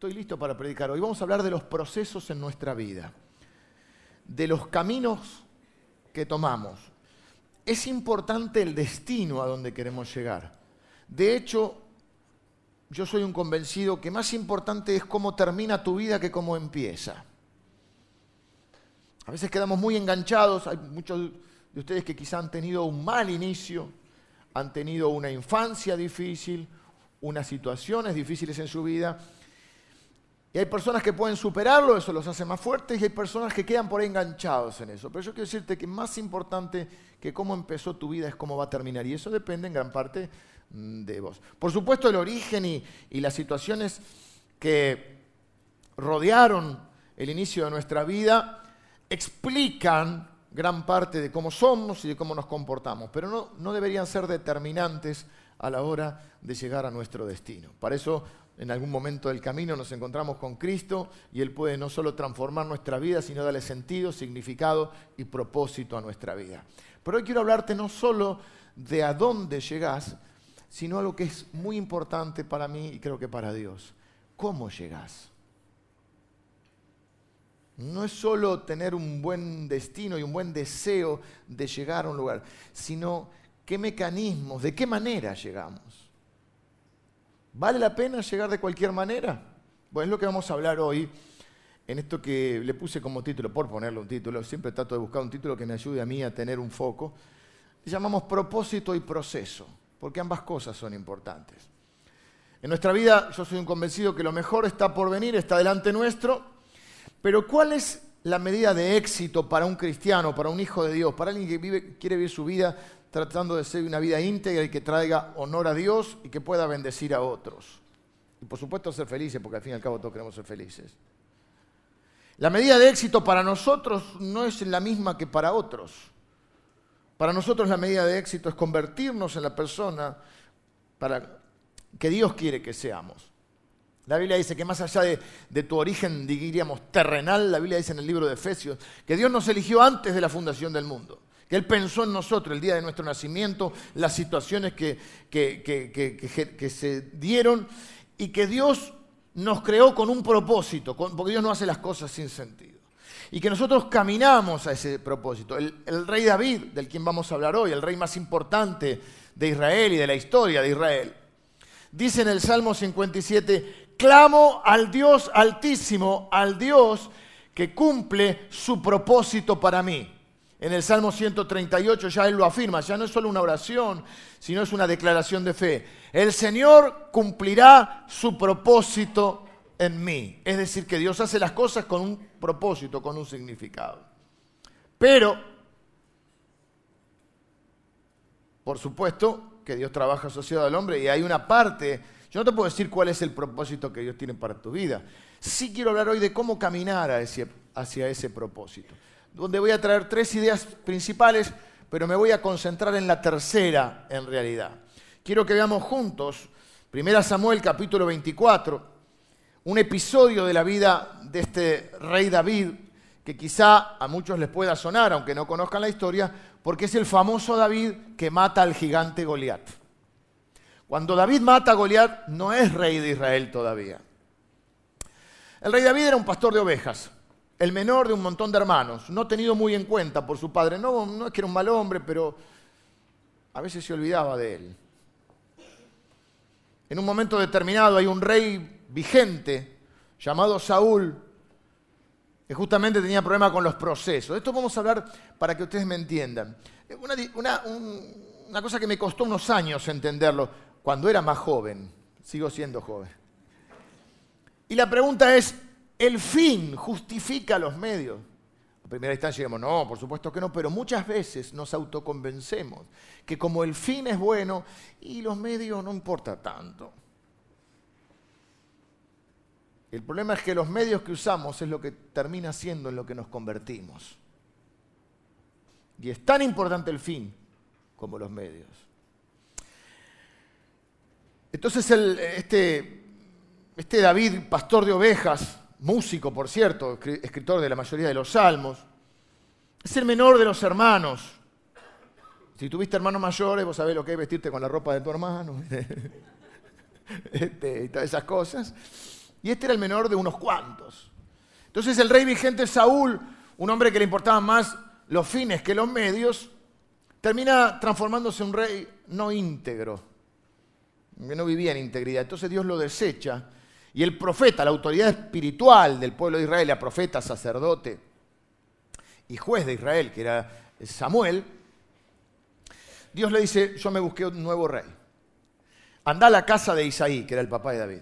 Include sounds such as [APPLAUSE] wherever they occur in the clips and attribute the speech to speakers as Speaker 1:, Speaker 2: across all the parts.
Speaker 1: estoy listo para predicar. Hoy vamos a hablar de los procesos en nuestra vida, de los caminos que tomamos. Es importante el destino a donde queremos llegar. De hecho, yo soy un convencido que más importante es cómo termina tu vida que cómo empieza. A veces quedamos muy enganchados, hay muchos de ustedes que quizá han tenido un mal inicio, han tenido una infancia difícil, unas situaciones difíciles en su vida, y hay personas que pueden superarlo, eso los hace más fuertes, y hay personas que quedan por ahí enganchados en eso. Pero yo quiero decirte que más importante que cómo empezó tu vida es cómo va a terminar. Y eso depende en gran parte mm, de vos. Por supuesto, el origen y, y las situaciones que rodearon el inicio de nuestra vida explican gran parte de cómo somos y de cómo nos comportamos, pero no, no deberían ser determinantes a la hora de llegar a nuestro destino. Para eso en algún momento del camino nos encontramos con Cristo y Él puede no solo transformar nuestra vida, sino darle sentido, significado y propósito a nuestra vida. Pero hoy quiero hablarte no solo de a dónde llegás, sino algo que es muy importante para mí y creo que para Dios. ¿Cómo llegás? No es solo tener un buen destino y un buen deseo de llegar a un lugar, sino qué mecanismos, de qué manera llegamos. ¿Vale la pena llegar de cualquier manera? Bueno, es lo que vamos a hablar hoy en esto que le puse como título, por ponerle un título, siempre trato de buscar un título que me ayude a mí a tener un foco. Le llamamos propósito y proceso, porque ambas cosas son importantes. En nuestra vida yo soy un convencido que lo mejor está por venir, está delante nuestro, pero ¿cuál es la medida de éxito para un cristiano, para un hijo de Dios, para alguien que quiere vivir su vida tratando de ser una vida íntegra y que traiga honor a Dios y que pueda bendecir a otros. Y por supuesto ser felices, porque al fin y al cabo todos queremos ser felices. La medida de éxito para nosotros no es la misma que para otros. Para nosotros la medida de éxito es convertirnos en la persona para que Dios quiere que seamos. La Biblia dice que más allá de, de, tu origen, diríamos, terrenal, la Biblia dice en el libro de Efesios, que Dios nos eligió antes de la fundación del mundo que Él pensó en nosotros el día de nuestro nacimiento, las situaciones que, que, se dieron y que Dios nos creó con un propósito, porque Dios no hace las cosas sin sentido. Y que nosotros caminamos a ese propósito. El, el rey David, del quien vamos a hablar hoy, el rey más importante de Israel y de la historia de Israel, dice en el Salmo 57, clamo al Dios altísimo, al Dios que cumple su propósito para mí. En el Salmo 138 ya él lo afirma, ya no es solo una oración, sino es una declaración de fe. El Señor cumplirá su propósito en mí. Es decir, que Dios hace las cosas con un propósito, con un significado. Pero, por supuesto, que Dios trabaja asociado al hombre y hay una parte, yo no te puedo decir cuál es el propósito que Dios tiene para tu vida. Sí quiero hablar hoy de cómo caminar hacia ese propósito donde voy a traer tres ideas principales, pero me voy a concentrar en la tercera en realidad. Quiero que veamos juntos 1 Samuel capítulo 24, un episodio de la vida de este rey David, que quizá a muchos les pueda sonar, aunque no conozcan la historia, porque es el famoso David que mata al gigante Goliat. Cuando David mata a Goliat, no es rey de Israel todavía. El rey David era un pastor de ovejas el menor de un montón de hermanos, no tenido muy en cuenta por su padre. No, no es que era un mal hombre, pero a veces se olvidaba de él. En un momento determinado hay un rey vigente llamado Saúl, que justamente tenía problemas con los procesos. esto vamos a hablar para que ustedes me entiendan. Una, una cosa que me costó unos años entenderlo, cuando era más joven, sigo siendo joven. Y la pregunta es, el fin justifica los medios. A primera instancia digamos, no, por supuesto que no, pero muchas veces nos autoconvencemos que como el fin es bueno y los medios no importa tanto. El problema es que los medios que usamos es lo que termina siendo en lo que nos convertimos. Y es tan importante el fin como los medios. Entonces este, este David, pastor de ovejas, músico, por cierto, escritor de la mayoría de los salmos. Es el menor de los hermanos. Si tuviste hermanos mayores, vos sabés lo que es vestirte con la ropa de tu hermano [LAUGHS] este, y todas esas cosas. Y este era el menor de unos cuantos. Entonces el rey vigente Saúl, un hombre que le importaban más los fines que los medios, termina transformándose en un rey no íntegro, que no vivía en integridad. Entonces Dios lo desecha y el profeta, la autoridad espiritual del pueblo de Israel, el profeta, sacerdote y juez de Israel, que era Samuel, Dios le dice, yo me busqué un nuevo rey. Anda a la casa de Isaí, que era el papá de David.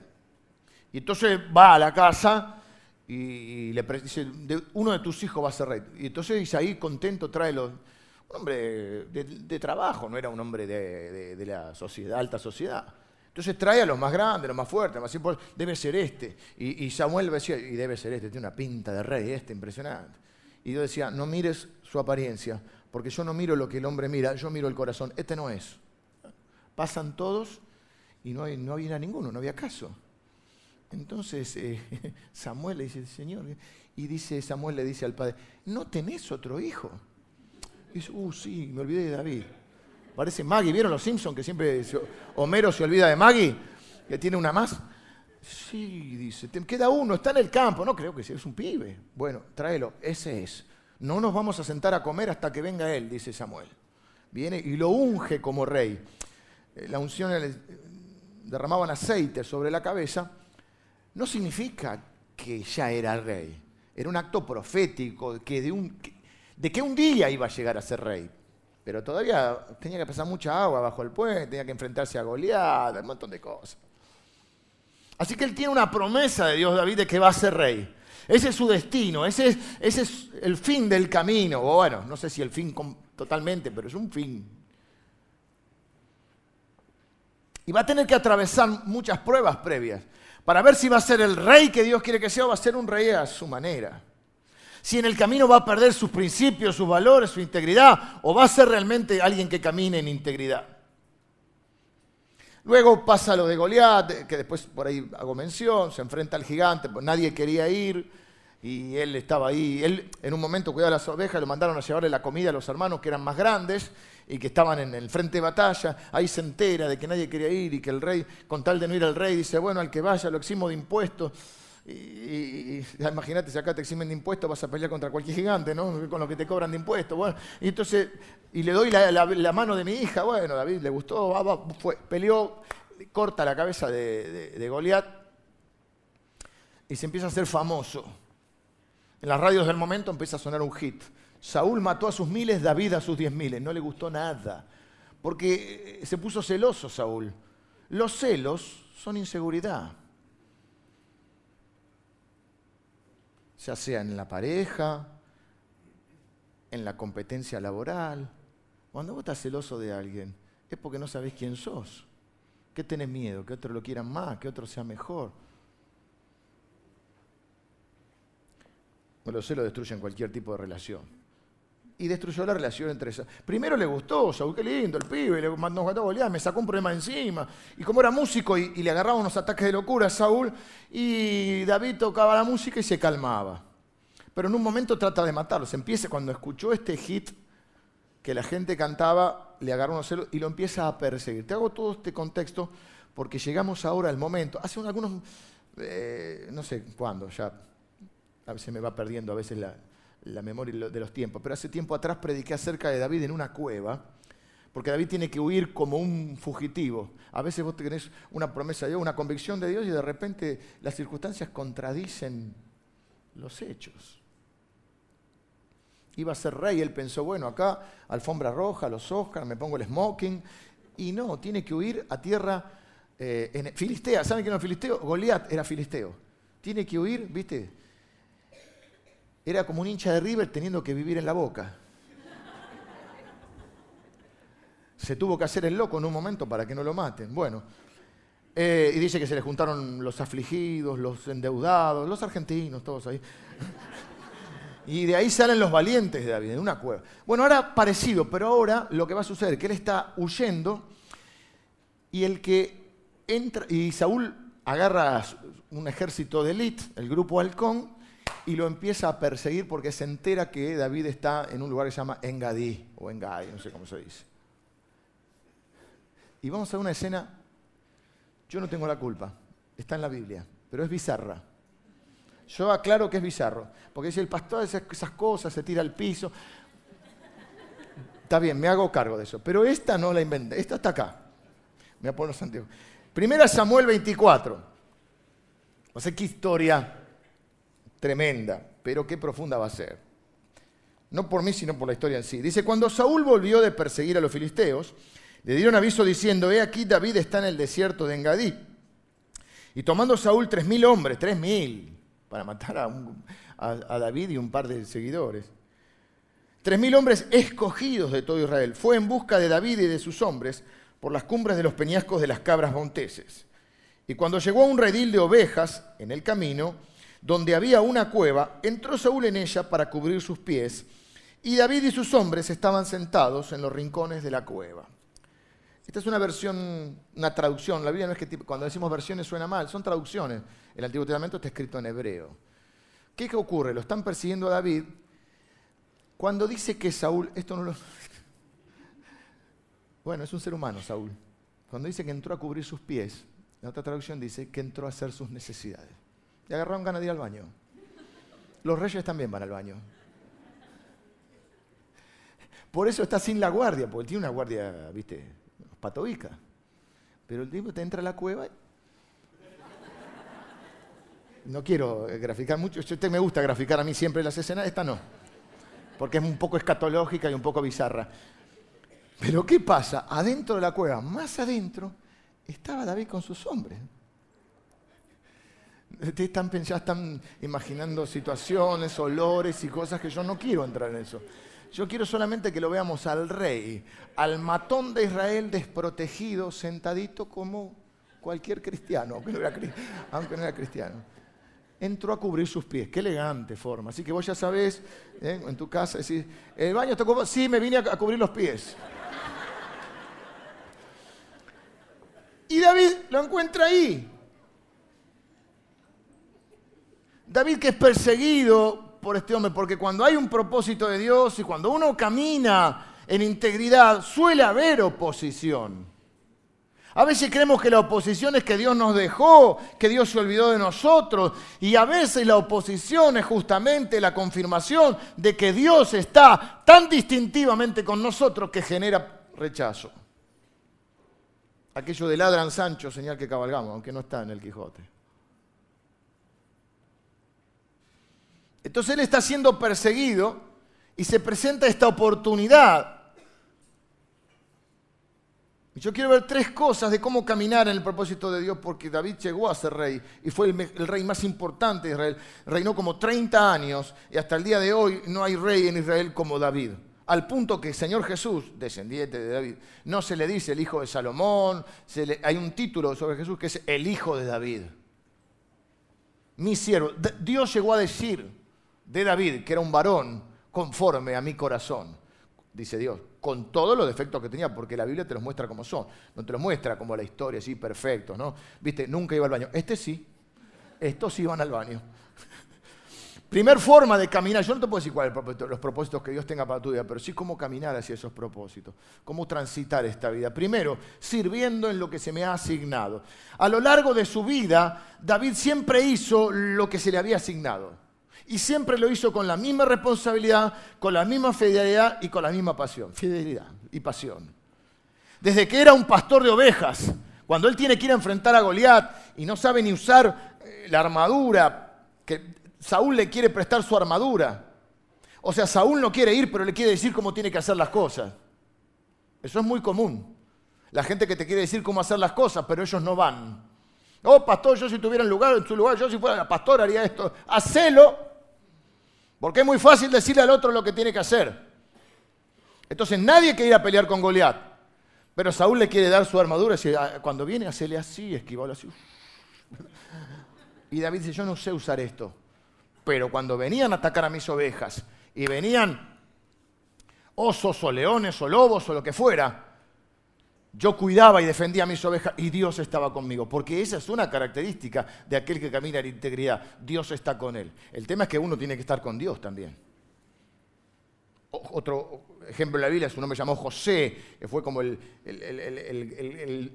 Speaker 1: Y entonces va a la casa y, le dice, uno de tus hijos va a ser rey. Y entonces Isaí, contento, trae los, un hombre de, trabajo, no era un hombre de, la alta sociedad. Entonces trae a los más grandes, los más fuertes, más importantes, debe ser este. Y, Samuel decía, y debe ser este, tiene una pinta de rey, este, impresionante. Y Dios decía, no mires su apariencia, porque yo no miro lo que el hombre mira, yo miro el corazón. Este no es. Pasan todos y no, no había ninguno, no había caso. Entonces eh, [LAUGHS] Samuel le dice, Señor, y dice Samuel le dice al padre, ¿no tenés otro hijo? Dice, uh, sí, me olvidé de David. Parece Maggie, ¿vieron los Simpsons que siempre Homero se olvida de Maggie? Que tiene una más. Sí, dice, te queda uno, está en el campo. No creo que sea, es un pibe. Bueno, tráelo, ese es. No nos vamos a sentar a comer hasta que venga él, dice Samuel. Viene y lo unge como rey. Eh, la unción derramaban aceite sobre la cabeza no significa que ya era rey. Era un acto profético que, de, un, de que un día iba a llegar a ser rey. Pero todavía tenía que pasar mucha agua bajo el puente, tenía que enfrentarse a Goliat, un montón de cosas. Así que él tiene una promesa de Dios David de que va a ser rey. Ese es su destino, ese es, ese es el fin del camino. O bueno, no sé si el fin totalmente, pero es un fin. Y va a tener que atravesar muchas pruebas previas para ver si va a ser el rey que Dios quiere que sea o va a ser un rey a su manera. Si en el camino va a perder sus principios, sus valores, su integridad, o va a ser realmente alguien que camine en integridad. Luego pasa lo de Goliat, que después por ahí hago mención, se enfrenta al gigante, pues nadie quería ir y él estaba ahí. Él en un momento cuidaba las ovejas, lo mandaron a llevarle la comida a los hermanos que eran más grandes y que estaban en el frente de batalla, ahí se entera de que nadie quería ir y que el rey, con tal de no ir al rey, dice, bueno, al que vaya lo eximo de impuestos. Y, imagínate, si acá te eximen de impuestos, vas a pelear contra cualquier gigante, ¿no? Con lo que te cobran de impuestos. Bueno, y entonces, y le doy la, mano de mi hija, bueno, David le gustó, fue, peleó, corta la cabeza de, de Goliat y se empieza a hacer famoso. En las radios del momento empieza a sonar un hit. Saúl mató a sus miles, David a sus diez miles. No le gustó nada, porque se puso celoso Saúl. Los celos son inseguridad. Ya sea en la pareja, en la competencia laboral. Cuando vos estás celoso de alguien, es porque no sabés quién sos. ¿Qué tenés miedo? Que otro lo quieran más, que otro sea mejor. Bueno, los celos destruyen cualquier tipo de relación y destruyó la relación entre esas. Primero le gustó, Saúl, qué lindo, el pibe, le mandó a golear, me sacó un problema encima. Y como era músico y, le agarraba unos ataques de locura a Saúl, y David tocaba la música y se calmaba. Pero en un momento trata de matarlo. Se empieza, cuando escuchó este hit que la gente cantaba, le agarró unos celos y lo empieza a perseguir. Te hago todo este contexto porque llegamos ahora al momento. Hace algunos, eh, no sé cuándo, ya veces me va perdiendo a veces la, la memoria de los tiempos, pero hace tiempo atrás prediqué acerca de David en una cueva, porque David tiene que huir como un fugitivo. A veces vos tenés una promesa de Dios, una convicción de Dios y de repente las circunstancias contradicen los hechos. Iba a ser rey, él pensó, bueno, acá alfombra roja, los Oscars, me pongo el smoking, y no, tiene que huir a tierra eh, en Filistea. ¿Saben quién era filisteo? Goliat era filisteo. Tiene que huir, ¿viste? Era como un hincha de River teniendo que vivir en la boca. Se tuvo que hacer el loco en un momento para que no lo maten. Bueno, eh, y dice que se le juntaron los afligidos, los endeudados, los argentinos, todos ahí. [LAUGHS] y de ahí salen los valientes de David, en una cueva. Bueno, ahora parecido, pero ahora lo que va a suceder es que él está huyendo y el que entra, y Saúl agarra un ejército de élite, el grupo halcón, y lo empieza a perseguir porque se entera que David está en un lugar que se llama Engadí, o Engadí, no sé cómo se dice. Y vamos a una escena, yo no tengo la culpa, está en la Biblia. pero es bizarra. Yo aclaro que es bizarro, porque si el pastor hace esas cosas, se tira al piso. Está bien, me hago cargo de eso, pero esta no la inventé, esta está acá. Me voy a. Primera Samuel 24. No sé qué historia tremenda, pero qué profunda va a ser. No por mí, sino por la historia en sí. Dice, cuando Saúl volvió de perseguir a los filisteos, le dieron aviso diciendo, he aquí David está en el desierto de Engadí. Y tomando Saúl tres mil hombres, tres mil, para matar a, a, David y un par de seguidores. Tres mil hombres escogidos de todo Israel. Fue en busca de David y de sus hombres por las cumbres de los peñascos de las cabras monteses. Y cuando llegó a un redil de ovejas en el camino, donde había una cueva, entró Saúl en ella para cubrir sus pies, y David y sus hombres estaban sentados en los rincones de la cueva. Esta es una versión, una traducción. La Biblia no es que cuando decimos versiones suena mal, son traducciones. El Antiguo Testamento está escrito en hebreo. ¿Qué ocurre? Lo están persiguiendo a David. Cuando dice que Saúl, esto no lo... [LAUGHS] Bueno, es un ser humano, Saúl. Cuando dice que entró a cubrir sus pies, la otra traducción dice que entró a hacer sus necesidades. Y agarraron ganas de ir al baño. Los reyes también van al baño. Por eso está sin la guardia, porque tiene una guardia, viste, patoica. Pero el tipo te entra a la cueva. No quiero graficar mucho. Este me gusta graficar a mí siempre las escenas, esta no. Porque es un poco escatológica y un poco bizarra. Pero ¿qué pasa? Adentro de la cueva, más adentro, estaba David con sus hombres. Ustedes están, ya están imaginando situaciones, olores y cosas que yo no quiero entrar en eso. Yo quiero solamente que lo veamos al rey, al matón de Israel desprotegido, sentadito como cualquier cristiano, aunque no era, cristiano. Entró a cubrir sus pies. Qué elegante forma. Así que vos ya sabés, ¿eh? en tu casa, decís, ¿el baño está ocupado? Sí, me vine a cubrir los pies. Y David lo encuentra ahí. David que es perseguido por este hombre, porque cuando hay un propósito de Dios y cuando uno camina en integridad, suele haber oposición. A veces creemos que la oposición es que Dios nos dejó, que Dios se olvidó de nosotros, y a veces la oposición es justamente la confirmación de que Dios está tan distintivamente con nosotros que genera rechazo. Aquello de ladran Sancho, señal que cabalgamos, aunque no está en el Quijote. Entonces él está siendo perseguido y se presenta esta oportunidad. Y yo quiero ver tres cosas de cómo caminar en el propósito de Dios, porque David llegó a ser rey y fue el, rey más importante de Israel. Reinó como 30 años y hasta el día de hoy no hay rey en Israel como David. Al punto que el Señor Jesús, descendiente de David, no se le dice el hijo de Salomón, hay un título sobre Jesús que es el hijo de David. Mi siervo. Dios llegó a decir, de David, que era un varón conforme a mi corazón, dice Dios, con todos los defectos que tenía, porque la Biblia te los muestra como son, no te los muestra como la historia, así, perfecto, ¿no? Viste, nunca iba al baño. Este sí, estos sí iban al baño. [LAUGHS] Primer forma de caminar, yo no te puedo decir cuáles son los propósitos que Dios tenga para tu vida, pero sí cómo caminar hacia esos propósitos, cómo transitar esta vida. Primero, sirviendo en lo que se me ha asignado. A lo largo de su vida, David siempre hizo lo que se le había asignado. Y siempre lo hizo con la misma responsabilidad, con la misma fidelidad y con la misma pasión. Fidelidad y pasión. Desde que era un pastor de ovejas, cuando él tiene que ir a enfrentar a Goliat y no sabe ni usar eh, la armadura, que Saúl le quiere prestar su armadura. O sea, Saúl no quiere ir, pero le quiere decir cómo tiene que hacer las cosas. Eso es muy común. La gente que te quiere decir cómo hacer las cosas, pero ellos no van. Oh, pastor, yo si tuviera en, lugar, en su lugar, yo si fuera pastor haría esto. Hacelo, porque es muy fácil decirle al otro lo que tiene que hacer. Entonces nadie quiere ir a pelear con Goliat. Pero Saúl le quiere dar su armadura y ah, cuando viene, hacele así, esquivalo así. [LAUGHS] Y David dice, yo no sé usar esto. Pero cuando venían a atacar a mis ovejas y venían osos o leones o lobos o lo que fuera, yo cuidaba y defendía a mis ovejas y Dios estaba conmigo, porque esa es una característica de aquel que camina en integridad. Dios está con él. El tema es que uno tiene que estar con Dios también. Otro ejemplo en la Biblia, su nombre llamó José, que fue como el,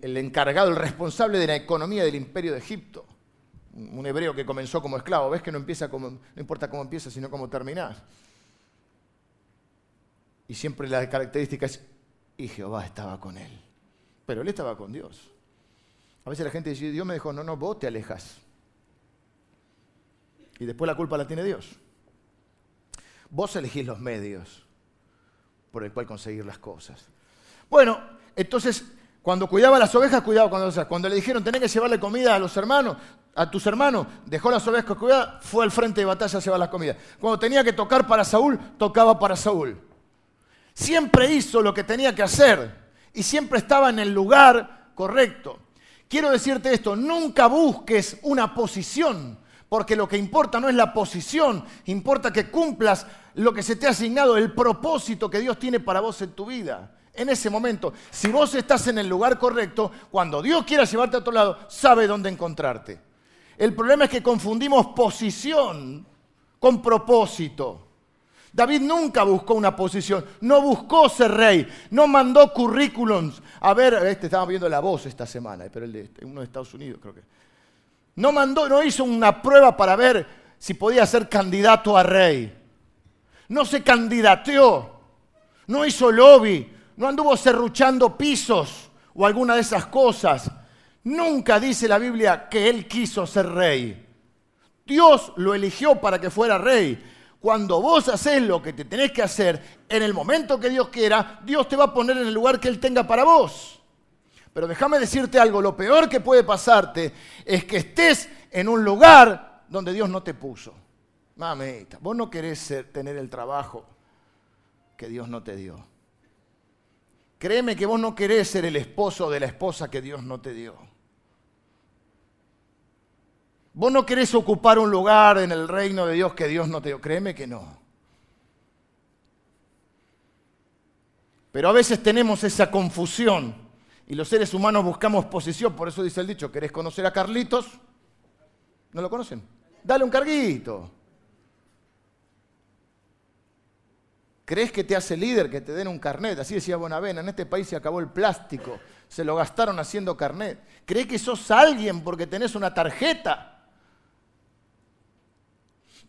Speaker 1: encargado, el responsable de la economía del imperio de Egipto. un hebreo que comenzó como esclavo. Ves que no, empieza no importa cómo empieza, sino cómo terminas. Y siempre la característica es, y Jehová estaba con él. Pero él estaba con Dios. A veces la gente dice, Dios me dijo, no, no, vos te alejas. Y después la culpa la tiene Dios. Vos elegís los medios por el cual conseguir las cosas. Bueno, entonces, cuando cuidaba las ovejas, cuidaba cuando, cuando le dijeron, tenés que llevarle comida a los hermanos, a tus hermanos, dejó las ovejas cuidadas, fue al frente de batalla a llevar las comidas. Cuando tenía que tocar para Saúl, tocaba para Saúl. Siempre hizo lo que tenía que hacer y siempre estaba en el lugar correcto. Quiero decirte esto, nunca busques una posición, porque lo que importa no es la posición, importa que cumplas lo que se te ha asignado, el propósito que Dios tiene para vos en tu vida. En ese momento, si vos estás en el lugar correcto, cuando Dios quiera llevarte a otro lado, sabe dónde encontrarte. El problema es que confundimos posición con propósito. David nunca buscó una posición, no buscó ser rey, no mandó currículums. A ver, este estaba viendo la voz esta semana, pero el de uno de Estados Unidos creo que. No mandó, no hizo una prueba para ver si podía ser candidato a rey. No se candidateó, no hizo lobby, no anduvo serruchando pisos o alguna de esas cosas. Nunca dice la Biblia que él quiso ser rey. Dios lo eligió para que fuera rey. Cuando vos haces lo que te tenés que hacer, en el momento que Dios quiera, Dios te va a poner en el lugar que Él tenga para vos. Pero déjame decirte algo, lo peor que puede pasarte es que estés en un lugar donde Dios no te puso. Mamita, vos no querés tener el trabajo que Dios no te dio. Créeme que vos no querés ser el esposo de la esposa que Dios no te dio. Vos no querés ocupar un lugar en el reino de Dios que Dios no te dio. Créeme que no. Pero a veces tenemos esa confusión y los seres humanos buscamos posición. Por eso dice el dicho, ¿querés conocer a Carlitos? ¿No lo conocen? Dale un carguito. ¿Crees que te hace líder que te den un carnet? Así decía Bonavena, en este país se acabó el plástico, se lo gastaron haciendo carnet. ¿Crees que sos alguien porque tenés una tarjeta?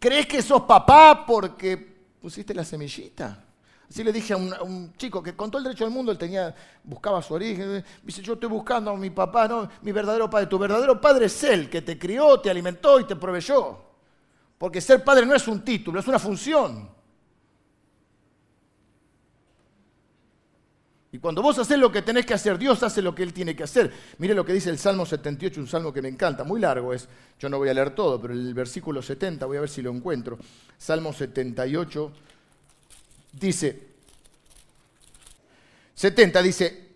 Speaker 1: ¿Crees que sos papá porque pusiste la semillita? Así le dije a un, chico que con todo el derecho del mundo él tenía, buscaba su origen. Dice, yo estoy buscando a mi papá, no, mi verdadero padre. Tu verdadero padre es él, que te crió, te alimentó y te proveyó. Porque ser padre no es un título, es una función. Y cuando vos haces lo que tenés que hacer, Dios hace lo que Él tiene que hacer. Mire lo que dice el Salmo 78, un salmo que me encanta, muy largo es, yo no voy a leer todo, pero el versículo 70, voy a ver si lo encuentro. Salmo 78 dice, 70 dice,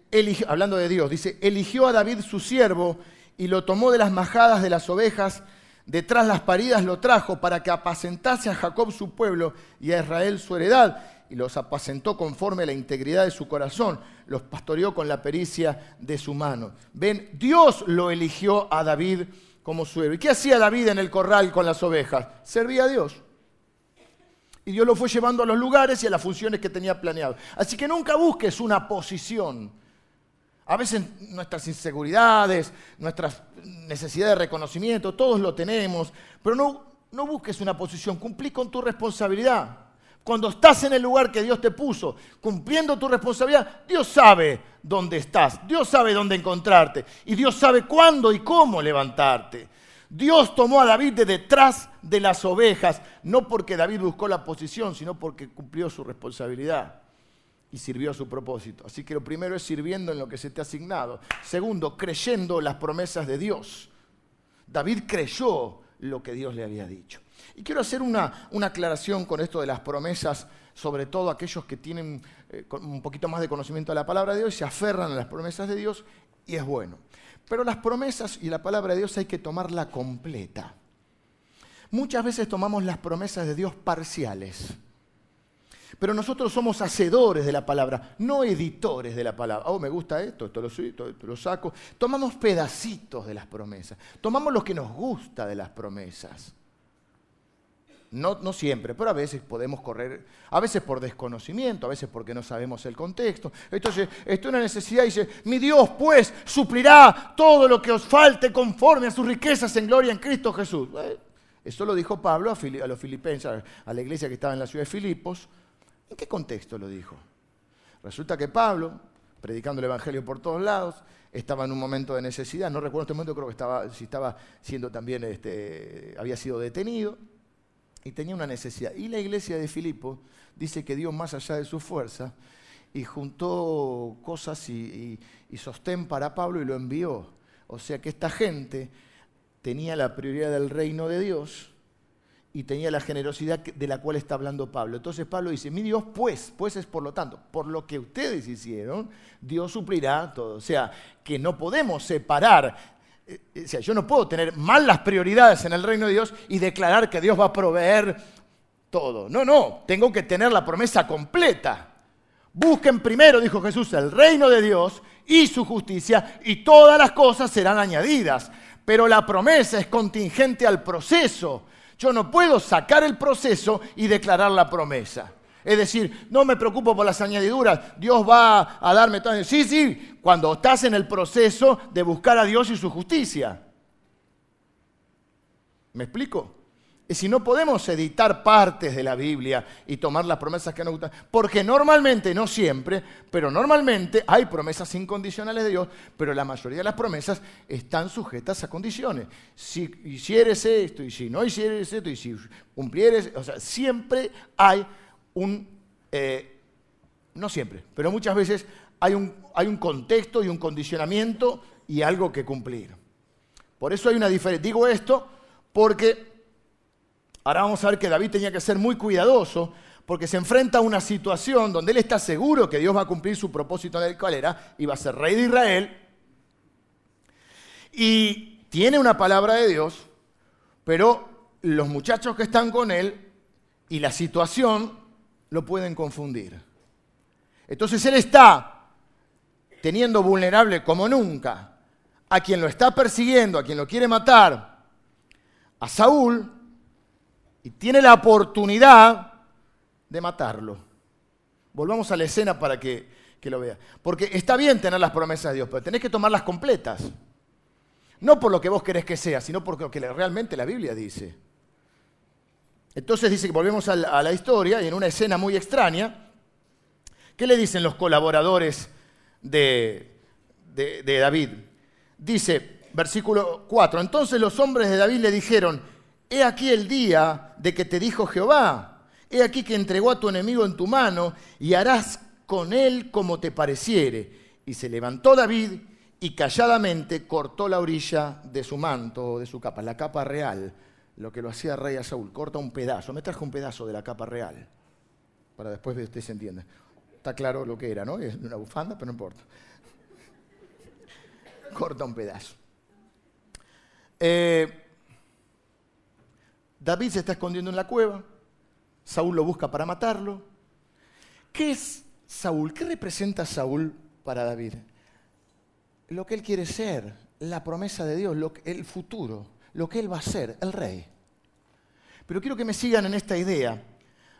Speaker 1: hablando de Dios, dice, eligió a David su siervo y lo tomó de las majadas de las ovejas, detrás las paridas lo trajo para que apacentase a Jacob su pueblo y a Israel su heredad y los apacentó conforme a la integridad de su corazón, los pastoreó con la pericia de su mano. Ven, Dios lo eligió a David como su. ¿Y qué hacía David en el corral con las ovejas? Servía a Dios. Y Dios lo fue llevando a los lugares y a las funciones que tenía planeado. Así que nunca busques una posición. A veces nuestras inseguridades, nuestras necesidades de reconocimiento, todos lo tenemos, pero no, no busques una posición, cumplí con tu responsabilidad. Cuando estás en el lugar que Dios te puso, cumpliendo tu responsabilidad, Dios sabe dónde estás, Dios sabe dónde encontrarte y Dios sabe cuándo y cómo levantarte. Dios tomó a David de detrás de las ovejas, no porque David buscó la posición, sino porque cumplió su responsabilidad y sirvió a su propósito. Así que lo primero es sirviendo en lo que se te ha asignado. Segundo, creyendo las promesas de Dios. David creyó lo que Dios le había dicho. Y quiero hacer una, aclaración con esto de las promesas, sobre todo aquellos que tienen eh, un poquito más de conocimiento de la palabra de Dios y se aferran a las promesas de Dios, y es bueno. Pero las promesas y la palabra de Dios hay que tomarla completa. Muchas veces tomamos las promesas de Dios parciales. Pero nosotros somos hacedores de la palabra, no editores de la palabra. Oh, me gusta esto, esto lo, esto lo saco. Tomamos pedacitos de las promesas. Tomamos lo que nos gusta de las promesas. No, no, siempre, pero a veces podemos correr, a veces por desconocimiento, a veces porque no sabemos el contexto. Entonces, esto es una necesidad y dice, mi Dios pues suplirá todo lo que os falte conforme a sus riquezas en gloria en Cristo Jesús. Eso lo dijo Pablo a, los filipenses, a la iglesia que estaba en la ciudad de Filipos. ¿En qué contexto lo dijo? Resulta que Pablo, predicando el Evangelio por todos lados, estaba en un momento de necesidad, no recuerdo este momento, creo que estaba, si estaba siendo también, este, había sido detenido, y tenía una necesidad. Y la iglesia de Filipo dice que dio más allá de su fuerza y juntó cosas y, sostén para Pablo y lo envió. O sea que esta gente tenía la prioridad del reino de Dios y tenía la generosidad de la cual está hablando Pablo. Entonces Pablo dice, mi Dios pues, pues es por lo tanto, por lo que ustedes hicieron, Dios suplirá todo. O sea, que no podemos separar o sea, yo no puedo tener mal las prioridades en el reino de Dios y declarar que Dios va a proveer todo. No, no, tengo que tener la promesa completa. Busquen primero, dijo Jesús, el reino de Dios y su justicia y todas las cosas serán añadidas. Pero la promesa es contingente al proceso. Yo no puedo sacar el proceso y declarar la promesa. Es decir, no me preocupo por las añadiduras, Dios va a darme todo. Sí, sí, cuando estás en el proceso de buscar a Dios y su justicia. ¿Me explico? Y si no podemos editar partes de la Biblia y tomar las promesas que nos gustan, porque normalmente, no siempre, pero normalmente hay promesas incondicionales de Dios, pero la mayoría de las promesas están sujetas a condiciones. Si hicieres esto, y si no hicieres esto, y si cumplieres, o sea, siempre hay eh, no siempre, pero muchas veces hay un, hay un contexto y un condicionamiento y algo que cumplir. Por eso hay una diferencia. Digo esto porque ahora vamos a ver que David tenía que ser muy cuidadoso porque se enfrenta a una situación donde él está seguro que Dios va a cumplir su propósito en el cual era, iba a ser rey de Israel, y tiene una palabra de Dios, pero los muchachos que están con él y la situación lo pueden confundir. Entonces él está teniendo vulnerable como nunca a quien lo está persiguiendo, a quien lo quiere matar, a Saúl, y tiene la oportunidad de matarlo. Volvamos a la escena para que, que lo vea. Porque está bien tener las promesas de Dios, pero tenés que tomarlas completas. No por lo que vos querés que sea, sino por lo que realmente la Biblia dice. Entonces dice que volvemos a la, historia y en una escena muy extraña, ¿qué le dicen los colaboradores de, David? Dice, versículo 4, entonces los hombres de David le dijeron, he aquí el día de que te dijo Jehová, he aquí que entregó a tu enemigo en tu mano y harás con él como te pareciere. Y se levantó David y calladamente cortó la orilla de su manto, de su capa, la capa real lo que lo hacía rey a Saúl, corta un pedazo, me trajo un pedazo de la capa real, para después que usted se entienda. Está claro lo que era, ¿no? Es una bufanda, pero no importa. [LAUGHS] corta un pedazo. Eh, David se está escondiendo en la cueva, Saúl lo busca para matarlo. ¿Qué es Saúl? ¿Qué representa Saúl para David? Lo que él quiere ser, la promesa de Dios, el futuro lo que él va a ser, el rey. Pero quiero que me sigan en esta idea,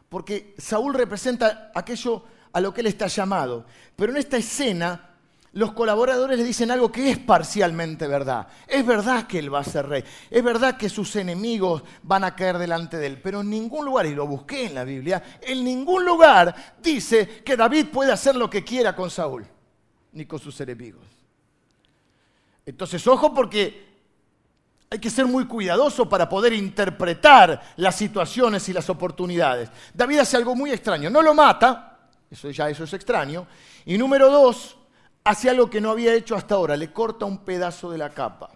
Speaker 1: porque Saúl representa aquello a lo que él está llamado. Pero en esta escena, los colaboradores le dicen algo que es parcialmente verdad. Es verdad que él va a ser rey. Es verdad que sus enemigos van a caer delante de él. Pero en ningún lugar, y lo busqué en la Biblia, en ningún lugar dice que David puede hacer lo que quiera con Saúl, ni con sus enemigos. Entonces, ojo porque hay que ser muy cuidadoso para poder interpretar las situaciones y las oportunidades. David hace algo muy extraño. No lo mata, eso ya eso es extraño. Y número dos, hace algo que no había hecho hasta ahora, le corta un pedazo de la capa.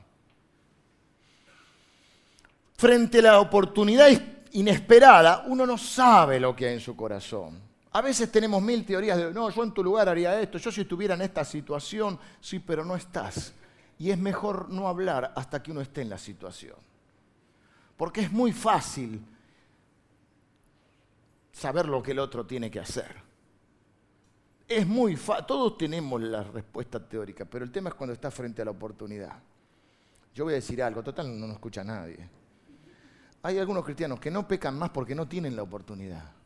Speaker 1: Frente a la oportunidad inesperada, uno no sabe lo que hay en su corazón. A veces tenemos mil teorías de, no, yo en tu lugar haría esto, yo si estuviera en esta situación, sí, pero no estás y es mejor no hablar hasta que uno esté en la situación. Porque es muy fácil saber lo que el otro tiene que hacer. Es muy fácil, todos tenemos la respuesta teórica, pero el tema es cuando está frente a la oportunidad. Yo voy a decir algo, total no nos escucha nadie. hay algunos cristianos que no pecan más porque no tienen la oportunidad.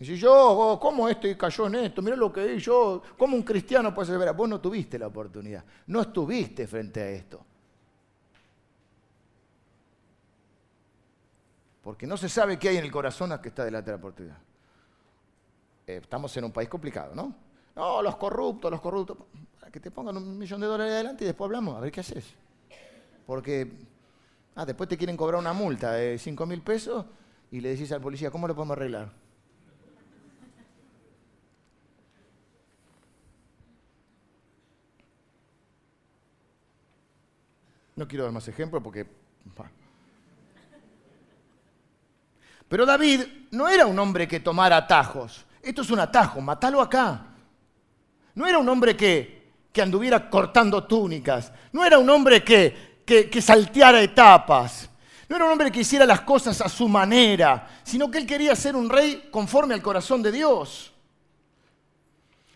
Speaker 1: Dice, yo, ¿cómo este cayó en esto? Mira lo que yo. ¿Cómo un cristiano puede ser? Vos no tuviste la oportunidad. No estuviste frente a esto. Porque no se sabe qué hay en el corazón que está delante de la oportunidad. Eh, estamos en un país complicado, ¿no? No, los corruptos, los corruptos. Para que te pongan un millón de dólares adelante y después hablamos, a ver qué haces. Porque ah, después te quieren cobrar una multa de 5 mil pesos y le decís al policía, ¿cómo lo podemos arreglar? No quiero dar más ejemplos porque... Pero David no era un hombre que tomara atajos. Esto es un atajo, matalo acá. No era un hombre que, que anduviera cortando túnicas. No era un hombre que, que, que salteara etapas. No era un hombre que hiciera las cosas a su manera, sino que él quería ser un rey conforme al corazón de Dios.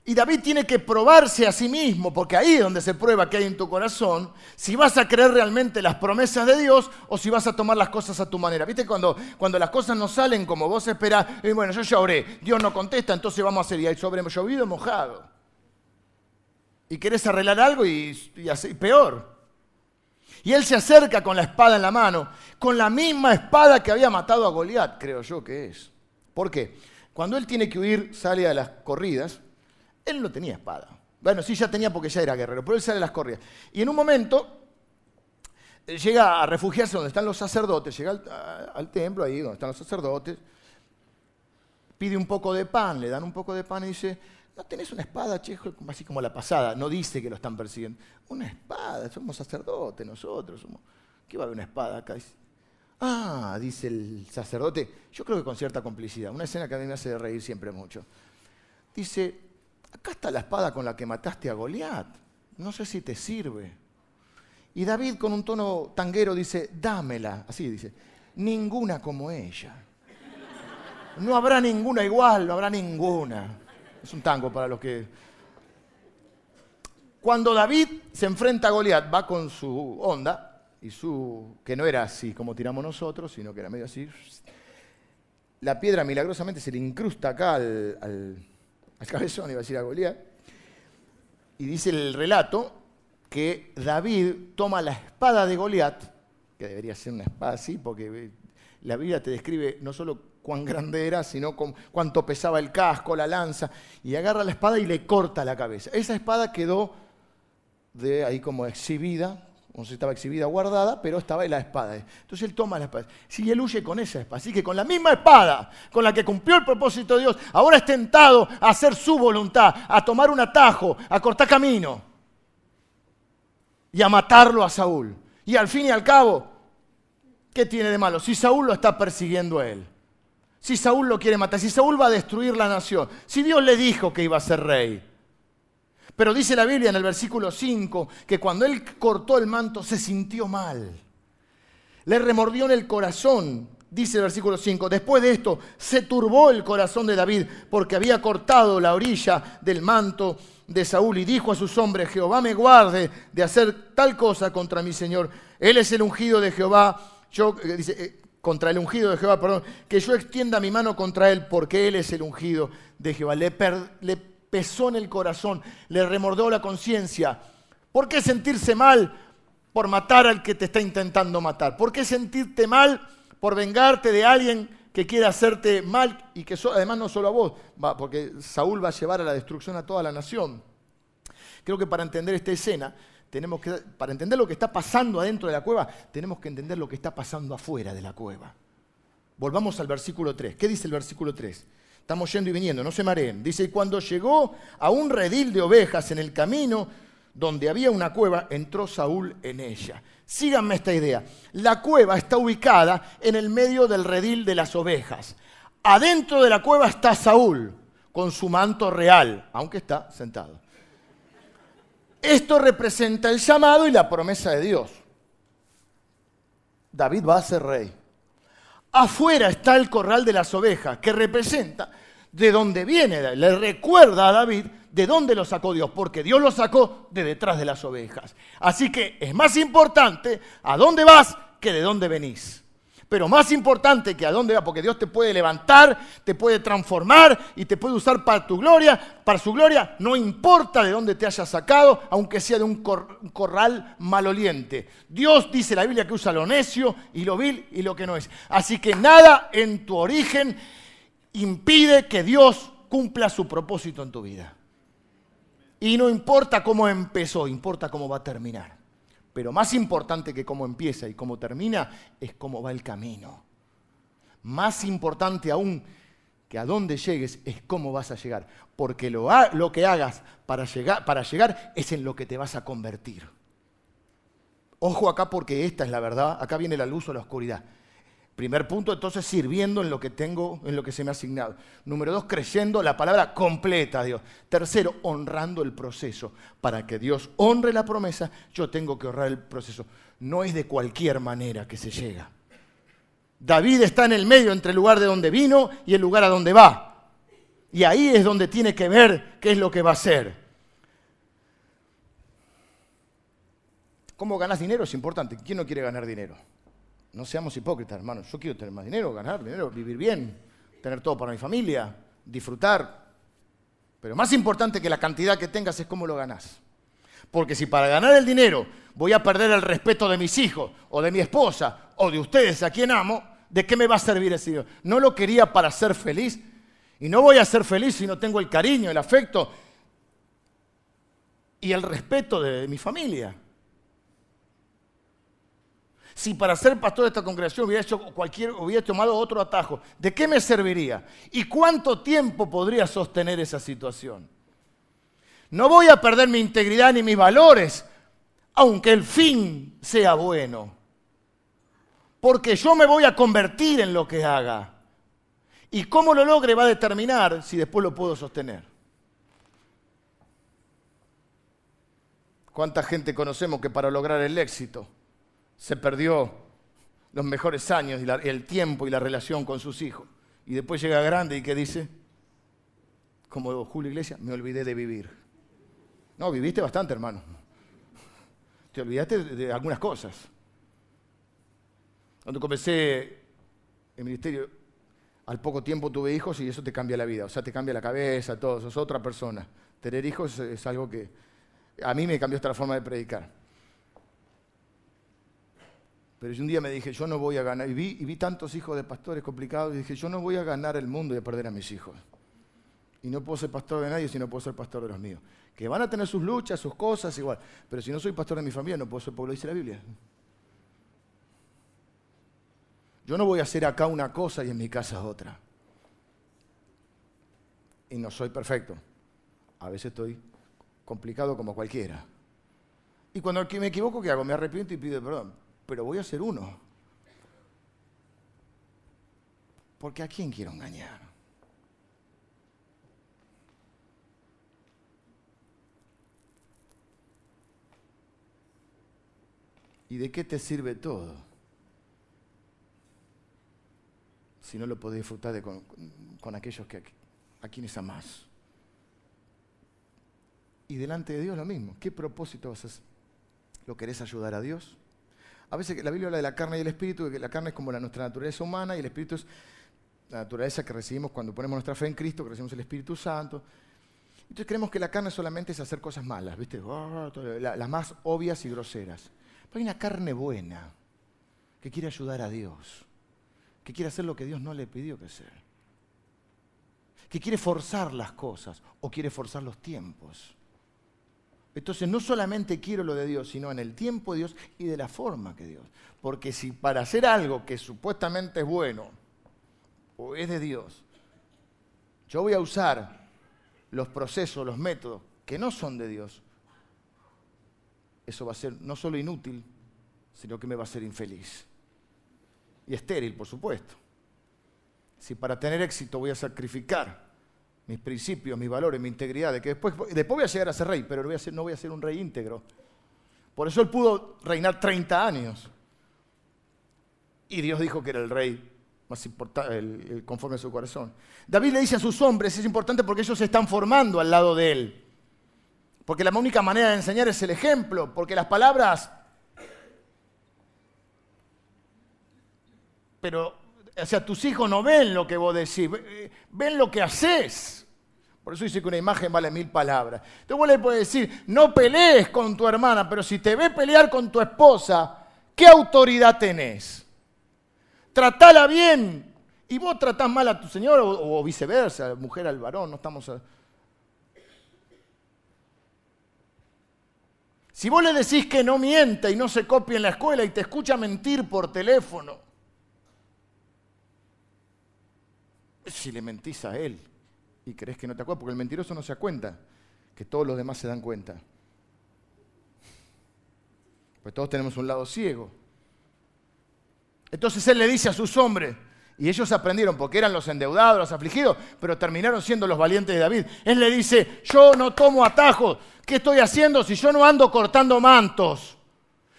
Speaker 1: Y David tiene que probarse a sí mismo, porque ahí es donde se prueba que hay en tu corazón, si vas a creer realmente las promesas de Dios o si vas a tomar las cosas a tu manera. ¿Viste cuando, cuando las cosas no salen como vos esperás? Y bueno, yo ya oré, Dios no contesta, entonces vamos a hacer, y hay sobre llovido mojado. Y querés arreglar algo y, y peor. Y él se acerca con la espada en la mano, con la misma espada que había matado a Goliat, creo yo que es. ¿Por qué? Cuando él tiene que huir, sale a las corridas, él no tenía espada. Bueno, sí, ya tenía porque ya era guerrero, pero él sale a las corridas. Y en un momento eh, llega a refugiarse donde están los sacerdotes, llega al, templo, ahí donde están los sacerdotes, pide un poco de pan, le dan un poco de pan y dice, ¿no tenés una espada, chejo? Así como la pasada, no dice que lo están persiguiendo. Una espada, somos sacerdotes nosotros, somos... ¿qué va a haber una espada acá? ah, dice el sacerdote, yo creo que con cierta complicidad, una escena que a mí me hace reír siempre mucho. Dice, acá está la espada con la que mataste a Goliat, no sé si te sirve. Y David con un tono tanguero dice, dámela, así dice, ninguna como ella. No habrá ninguna igual, no habrá ninguna. Es un tango para los que... Cuando David se enfrenta a Goliat, va con su onda, y su, que no era así como tiramos nosotros, sino que era medio así. La piedra milagrosamente se le incrusta acá al al cabezón, iba a decir a Goliat. Y dice el relato que David toma la espada de Goliat, que debería ser una espada así, porque la Biblia te describe no solo cuán grande era, sino cuánto pesaba el casco, la lanza, y agarra la espada y le corta la cabeza. Esa espada quedó de ahí como exhibida como si estaba exhibida, guardada, pero estaba en la espada. Entonces él toma la espada. Si él huye con esa espada. Así que con la misma espada con la que cumplió el propósito de Dios, ahora es tentado a hacer su voluntad, a tomar un atajo, a cortar camino y a matarlo a Saúl. Y al fin y al cabo, ¿qué tiene de malo? Si Saúl lo está persiguiendo a él, si Saúl lo quiere matar, si Saúl va a destruir la nación, si Dios le dijo que iba a ser rey. Pero dice la Biblia en el versículo 5 que cuando él cortó el manto se sintió mal. Le remordió en el corazón, dice el versículo 5. Después de esto se turbó el corazón de David porque había cortado la orilla del manto de Saúl y dijo a sus hombres, Jehová me guarde de hacer tal cosa contra mi Señor. Él es el ungido de Jehová. Yo, eh, eh, contra el ungido de Jehová, perdón, que yo extienda mi mano contra él porque él es el ungido de Jehová. Le, le pesó en el corazón, le remordió la conciencia. ¿Por qué sentirse mal por matar al que te está intentando matar? ¿Por qué sentirte mal por vengarte de alguien que quiere hacerte mal y que además no solo a vos, porque Saúl va a llevar a la destrucción a toda la nación? Creo que para entender esta escena, tenemos que, para entender lo que está pasando adentro de la cueva, tenemos que entender lo que está pasando afuera de la cueva. Volvamos al versículo 3. ¿Qué dice el versículo 3? Estamos yendo y viniendo, no se mareen. Dice, y cuando llegó a un redil de ovejas en el camino donde había una cueva, entró Saúl en ella. Síganme esta idea. La cueva está ubicada en el medio del redil de las ovejas. Adentro de la cueva está Saúl con su manto real, aunque está sentado. Esto representa el llamado y la promesa de Dios. David va a ser rey. Afuera está el corral de las ovejas, que representa de dónde viene. Le recuerda a David de dónde lo sacó Dios, porque Dios lo sacó de detrás de las ovejas. Así que es más importante a dónde vas que de dónde venís. Pero más importante que a dónde va, porque Dios te puede levantar, te puede transformar y te puede usar para tu gloria, para su gloria, no importa de dónde te haya sacado, aunque sea de un, corral maloliente. Dios dice la Biblia que usa lo necio y lo vil y lo que no es. Así que nada en tu origen impide que Dios cumpla su propósito en tu vida. Y no importa cómo empezó, importa cómo va a terminar. Pero más importante que cómo empieza y cómo termina es cómo va el camino. Más importante aún que a dónde llegues es cómo vas a llegar. Porque lo, lo que hagas para llegar, para llegar es en lo que te vas a convertir. Ojo acá porque esta es la verdad. Acá viene la luz o la oscuridad. Primer punto, entonces, sirviendo en lo que tengo, en lo que se me ha asignado. Número dos, creyendo la palabra completa a Dios. Tercero, honrando el proceso. Para que Dios honre la promesa, yo tengo que honrar el proceso. No es de cualquier manera que se llega. David está en el medio entre el lugar de donde vino y el lugar a donde va. Y ahí es donde tiene que ver qué es lo que va a hacer. ¿Cómo ganas dinero? Es importante. ¿Quién no quiere ganar dinero? No seamos hipócritas, hermanos. Yo quiero tener más dinero, ganar dinero, vivir bien, tener todo para mi familia, disfrutar. Pero más importante que la cantidad que tengas es cómo lo ganas. Porque si para ganar el dinero voy a perder el respeto de mis hijos, o de mi esposa, o de ustedes a quien amo, ¿de qué me va a servir ese dinero? No lo quería para ser feliz. Y no voy a ser feliz si no tengo el cariño, el afecto y el respeto de mi familia. Si para ser pastor de esta congregación hubiera, hecho cualquier, hubiera tomado otro atajo, ¿de qué me serviría? ¿Y cuánto tiempo podría sostener esa situación? No voy a perder mi integridad ni mis valores, aunque el fin sea bueno. Porque yo me voy a convertir en lo que haga. Y cómo lo logre va a determinar si después lo puedo sostener. ¿Cuánta gente conocemos que para lograr el éxito se perdió los mejores años y el tiempo y la relación con sus hijos. Y después llega grande y ¿qué dice? Como Julio Iglesias, me olvidé de vivir. No, viviste bastante, hermano. Te olvidaste de, algunas cosas. Cuando comencé el ministerio, al poco tiempo tuve hijos y eso te cambia la vida. O sea, te cambia la cabeza, todo. Sos otra persona. Tener hijos es algo que a mí me cambió hasta la forma de predicar. Pero un día me dije, yo no voy a ganar, y vi, y vi tantos hijos de pastores complicados, y dije, yo no voy a ganar el mundo y a perder a mis hijos. Y no puedo ser pastor de nadie si no puedo ser pastor de los míos. Que van a tener sus luchas, sus cosas, igual. Pero si no soy pastor de mi familia, no puedo ser pueblo, dice la Biblia. Yo no voy a hacer acá una cosa y en mi casa otra. Y no soy perfecto. A veces estoy complicado como cualquiera. Y cuando me equivoco, ¿qué hago? Me arrepiento y pido perdón pero voy a ser uno. Porque ¿a quién quiero engañar? ¿Y de qué te sirve todo? Si no lo podés disfrutar con, aquellos que, a quienes amás. Y delante de Dios lo mismo. ¿Qué propósito vas a hacer? ¿Lo querés ayudar a Dios? A veces la Biblia habla de la carne y el espíritu, que la carne es como la, nuestra naturaleza humana y el espíritu es la naturaleza que recibimos cuando ponemos nuestra fe en Cristo, que recibimos el Espíritu Santo. Entonces creemos que la carne solamente es hacer cosas malas, ¿viste? Ah, las más obvias y groseras. Pero hay una carne buena que quiere ayudar a Dios, que quiere hacer lo que Dios no le pidió que hacer, que quiere forzar las cosas o quiere forzar los tiempos. Entonces no solamente quiero lo de Dios, sino en el tiempo de Dios y de la forma que Dios. Porque si para hacer algo que supuestamente es bueno o es de Dios, yo voy a usar los procesos, los métodos que no son de Dios, eso va a ser no solo inútil, sino que me va a ser infeliz. Y estéril, por supuesto. Si para tener éxito voy a sacrificar mis principios, mis valores, mi integridad, de que después, después voy a llegar a ser rey, pero no voy a ser, un rey íntegro. Por eso él pudo reinar 30 años. Y Dios dijo que era el rey más importante, conforme a su corazón. David le dice a sus hombres, es importante porque ellos se están formando al lado de él. Porque la única manera de enseñar es el ejemplo, porque las palabras pero, o sea, tus hijos no ven lo que vos decís, eh, ven lo que haces. Por eso dice que una imagen vale mil palabras. Entonces vos le puedes decir, no pelees con tu hermana, pero si te ve pelear con tu esposa, ¿qué autoridad tenés? Tratala bien. Y vos tratás mal a tu señor o, viceversa, mujer al varón, no estamos... Si vos le decís que no mienta y no se copie en la escuela y te escucha mentir por teléfono, si le mentís a él y crees que no te acuerdas, porque el mentiroso no se da cuenta, que todos los demás se dan cuenta. Pues todos tenemos un lado ciego. Entonces él le dice a sus hombres, y ellos aprendieron porque eran los endeudados, los afligidos, pero terminaron siendo los valientes de David. Él le dice, yo no tomo atajos. ¿Qué estoy haciendo si yo no ando cortando mantos?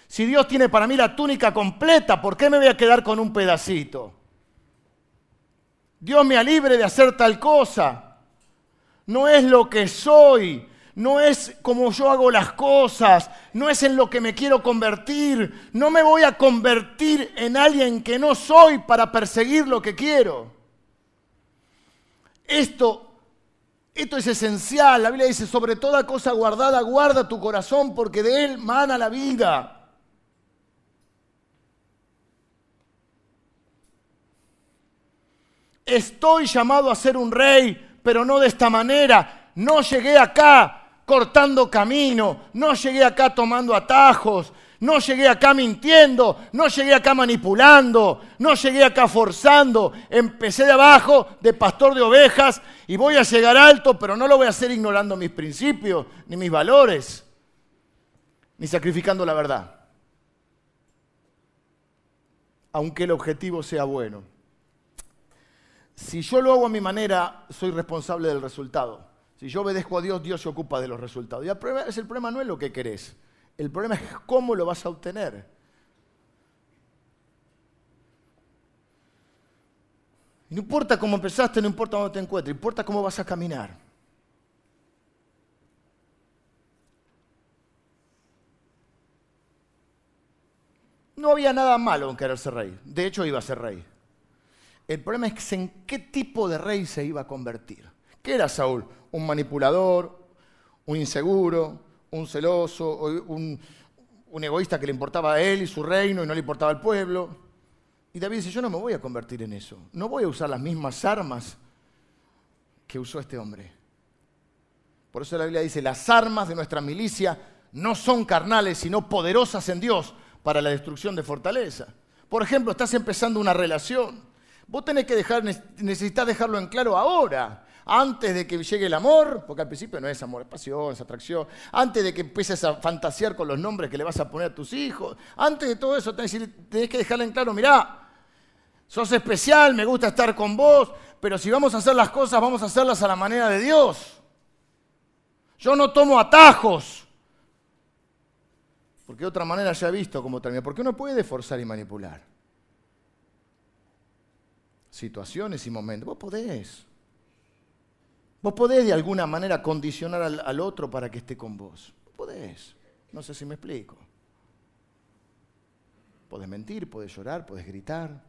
Speaker 1: Si Dios tiene para mí la túnica completa, ¿por qué me voy a quedar con un pedacito? Dios me libre de hacer tal cosa. No es lo que soy, no es como yo hago las cosas, no es en lo que me quiero convertir. No me voy a convertir en alguien que no soy para perseguir lo que quiero. Esto, esto es esencial. La Biblia dice, sobre toda cosa guardada, guarda tu corazón porque de él mana la vida. Estoy llamado a ser un rey, pero no de esta manera. No llegué acá cortando camino, no llegué acá tomando atajos, no llegué acá mintiendo, no llegué acá manipulando, no llegué acá forzando. Empecé de abajo, de pastor de ovejas, y voy a llegar alto, pero no lo voy a hacer ignorando mis principios, ni mis valores, ni sacrificando la verdad. Aunque el objetivo sea bueno. Si yo lo hago a mi manera, soy responsable del resultado. Si yo obedezco a Dios, Dios se ocupa de los resultados. Y el problema, el problema no es lo que querés, el problema es cómo lo vas a obtener. no importa cómo empezaste, no importa dónde te encuentres, importa cómo vas a caminar. No había nada malo en querer ser rey. De hecho, iba a ser rey. El problema es en qué tipo de rey se iba a convertir. ¿Qué era Saúl? Un manipulador, un inseguro, un celoso, un, egoísta que le importaba a él y su reino y no le importaba al pueblo. Y David dice, yo no me voy a convertir en eso. No voy a usar las mismas armas que usó este hombre. Por eso la Biblia dice, las armas de nuestra milicia no son carnales, sino poderosas en Dios para la destrucción de fortaleza. Por ejemplo, estás empezando una relación. Vos tenés que dejar, necesitas dejarlo en claro ahora antes de que llegue el amor, porque al principio no es amor, es pasión, es atracción, antes de que empieces a fantasear con los nombres que le vas a poner a tus hijos, antes de todo eso tenés, que dejarle en claro, mirá, sos especial, me gusta estar con vos, pero si vamos a hacer las cosas, vamos a hacerlas a la manera de Dios. Yo no tomo atajos. Porque de otra manera ya he visto cómo termina. Porque uno puede forzar y manipular. Situaciones y momentos. Vos podés. Vos podés de alguna manera condicionar al, otro para que esté con vos. Podés. No sé si me explico. Podés mentir, podés llorar, podés gritar.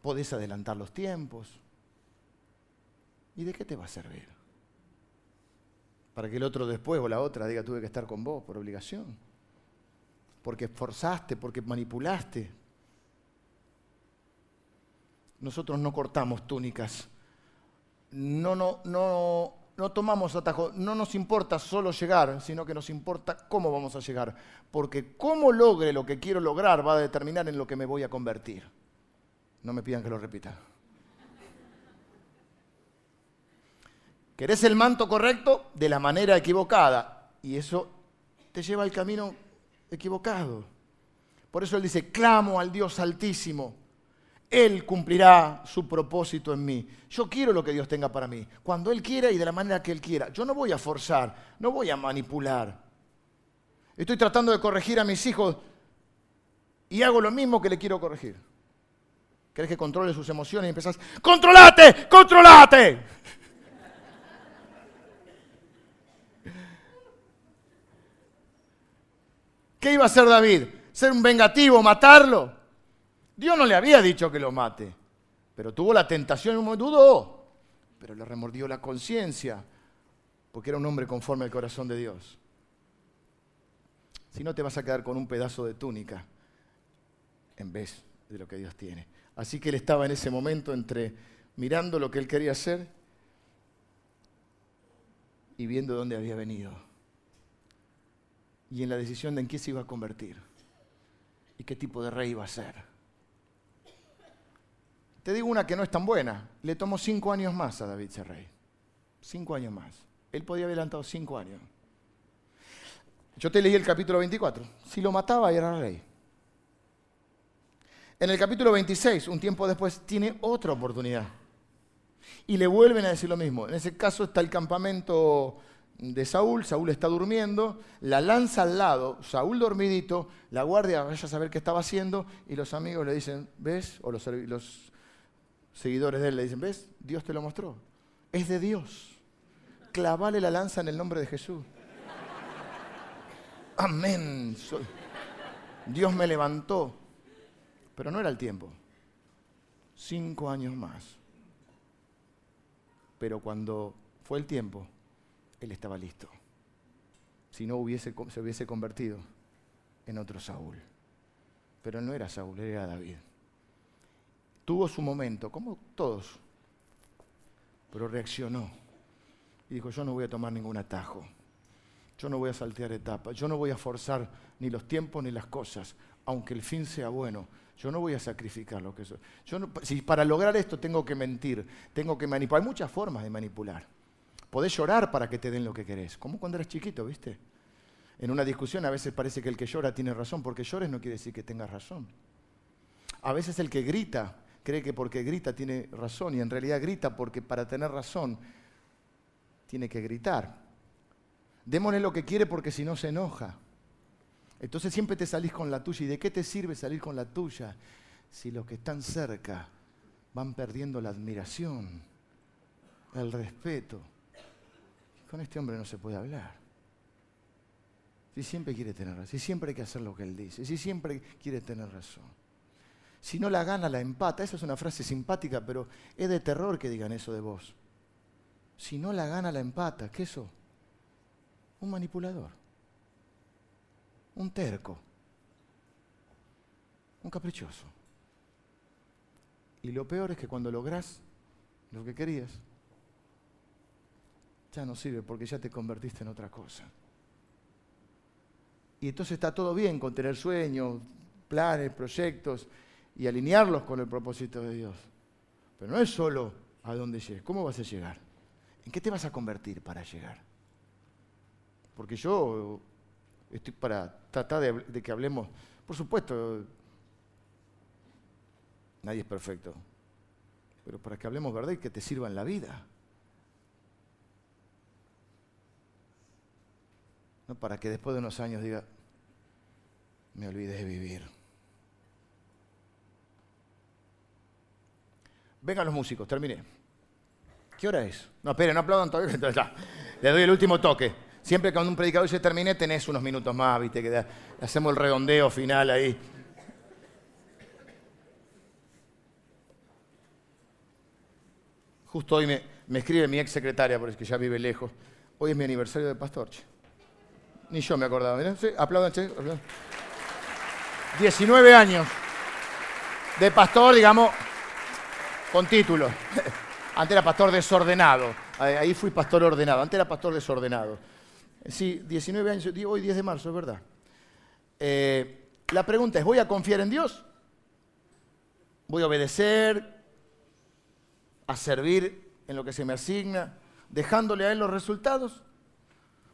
Speaker 1: Podés adelantar los tiempos. ¿Y de qué te va a servir? Para que el otro después o la otra diga tuve que estar con vos por obligación. Porque forzaste, porque manipulaste. Nosotros no cortamos túnicas no, no, no, no tomamos atajo, no nos importa solo llegar, sino que nos importa cómo vamos a llegar. Porque cómo logre lo que quiero lograr va a determinar en lo que me voy a convertir. No me pidan que lo repita. ¿Querés el manto correcto? De la manera equivocada. Y eso te lleva al camino equivocado. Por eso él dice, clamo al Dios altísimo él cumplirá su propósito en mí. Yo quiero lo que Dios tenga para mí, cuando Él quiera y de la manera que Él quiera. Yo no voy a forzar, no voy a manipular. Estoy tratando de corregir a mis hijos y hago lo mismo que le quiero corregir. ¿Querés que controle sus emociones y empezás, ¡controlate! ¡controlate! [LAUGHS] ¿Qué iba a hacer David? ¿Ser un vengativo, matarlo? Dios no le había dicho que lo mate, pero tuvo la tentación y un momento dudó, pero le remordió la conciencia, porque era un hombre conforme al corazón de Dios. Si no te vas a quedar con un pedazo de túnica en vez de lo que Dios tiene. Así que él estaba en ese momento entre mirando lo que él quería hacer y viendo dónde había venido. Y en la decisión de en qué se iba a convertir y qué tipo de rey iba a ser. Te digo una que no es tan buena. Le tomó cinco años más a David ser rey. Cinco años más. Él podía haber adelantado cinco años. Yo te leí el capítulo 24. Si lo mataba, era rey. En el capítulo 26, un tiempo después, tiene otra oportunidad. Y le vuelven a decir lo mismo. En ese caso está el campamento de Saúl, Saúl está durmiendo, la lanza al lado, Saúl dormidito, la guardia vaya a saber qué estaba haciendo y los amigos le dicen, ¿ves? O los, los seguidores de él le dicen, ¿ves? Dios te lo mostró. Es de Dios. Clavale la lanza en el nombre de Jesús. Amén. Dios me levantó. Pero no era el tiempo. Cinco años más. Pero cuando fue el tiempo, él estaba listo. Si no hubiese, se hubiese convertido en otro Saúl. Pero no era Saúl, era David. Tuvo su momento, como todos, pero reaccionó y dijo, yo no voy a tomar ningún atajo. Yo no voy a saltear etapas, yo no voy a forzar ni los tiempos ni las cosas, aunque el fin sea bueno. Yo no voy a sacrificar lo que soy. Si para lograr esto tengo que mentir, tengo que manipular. Hay muchas formas de manipular. Podés llorar para que te den lo que querés, como cuando eras chiquito, ¿viste? En una discusión a veces parece que el que llora tiene razón, porque llores no quiere decir que tengas razón. A veces el que grita cree que porque grita tiene razón y en realidad grita porque para tener razón tiene que gritar. Démosle lo que quiere porque si no se enoja. Entonces siempre te salís con la tuya. ¿Y de qué te sirve salir con la tuya si los que están cerca van perdiendo la admiración, el respeto? Con este hombre no se puede hablar. Si siempre quiere tener razón, si siempre hay que hacer lo que él dice, si siempre quiere tener razón. Si no la gana, la empata. Esa es una frase simpática, pero es de terror que digan eso de vos. Si no la gana, la empata. ¿Qué eso? Un manipulador. Un terco. Un caprichoso. Y lo peor es que cuando lográs lo que querías, ya no sirve porque ya te convertiste en otra cosa. Y entonces está todo bien con tener sueños, planes, proyectos y alinearlos con el propósito de Dios. Pero no es solo a dónde llegues, ¿cómo vas a llegar? ¿En qué te vas a convertir para llegar? Porque yo estoy para tratar de, que hablemos, por supuesto, nadie es perfecto, pero para que hablemos verdad y que te sirva en la vida. No para que después de unos años diga, me olvidé de vivir. Vengan los músicos, terminé. ¿Qué hora es? No, esperen, no aplaudan todavía. [LAUGHS] Le doy el último toque. Siempre cuando un predicador se termine, tenés unos minutos más, ¿viste? Que hacemos el redondeo final ahí. Justo hoy me, escribe mi ex secretaria, porque ya vive lejos. Hoy es mi aniversario de pastor. Ni yo me acordaba. ¿verdad? Sí, aplaudan, che. 19 años de pastor, digamos, con título. Antes era pastor desordenado. Ahí fui pastor ordenado. Antes era pastor desordenado. Sí, 19 años, hoy 10 de marzo, es verdad. Eh, la pregunta es, ¿voy a confiar en Dios? ¿Voy a obedecer? ¿A servir en lo que se me asigna? ¿Dejándole a Él los resultados?